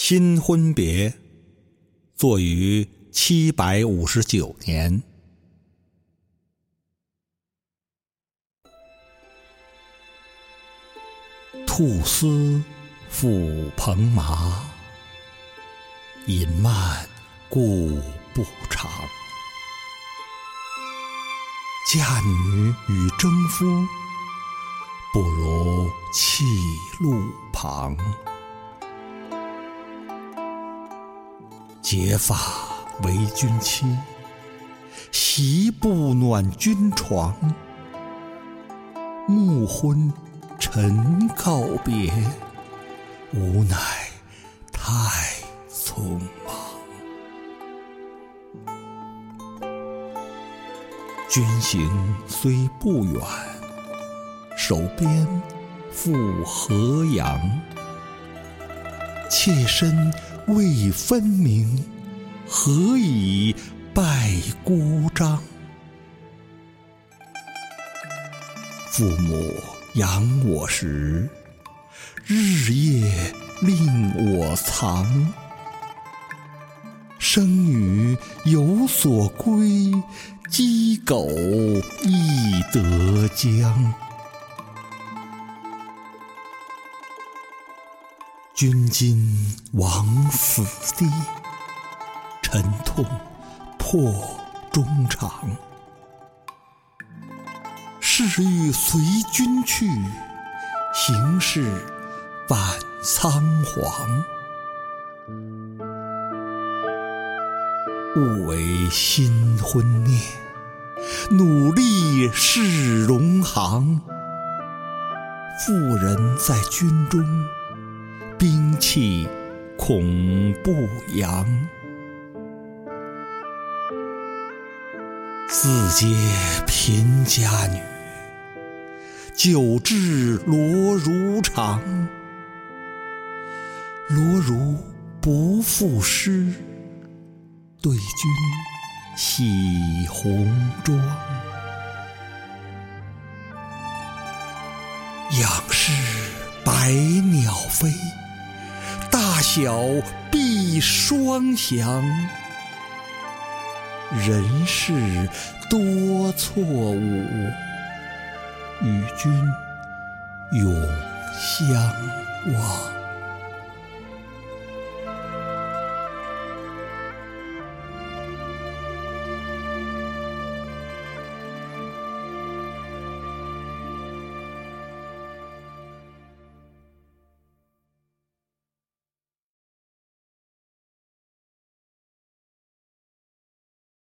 新婚别，作于七百五十九年。兔丝覆蓬麻，饮漫故不长。嫁女与征夫，不如弃路旁。结发为君妻，席不暖君床。暮昏晨告别，无奈太匆忙。君行虽不远，手边复河阳。妾身未分明，何以拜姑张？父母养我时，日夜令我藏。生女有所归，鸡狗亦得将。君今往死地，沉痛破衷肠。誓欲随君去，行事晚仓皇。勿为新婚念，努力是戎行。妇人在军中。兵器恐不扬，自嗟贫家女，久治罗如长。罗襦不复施，对君洗红妆。仰视百鸟飞。大小必双翔，人世多错误，与君永相望。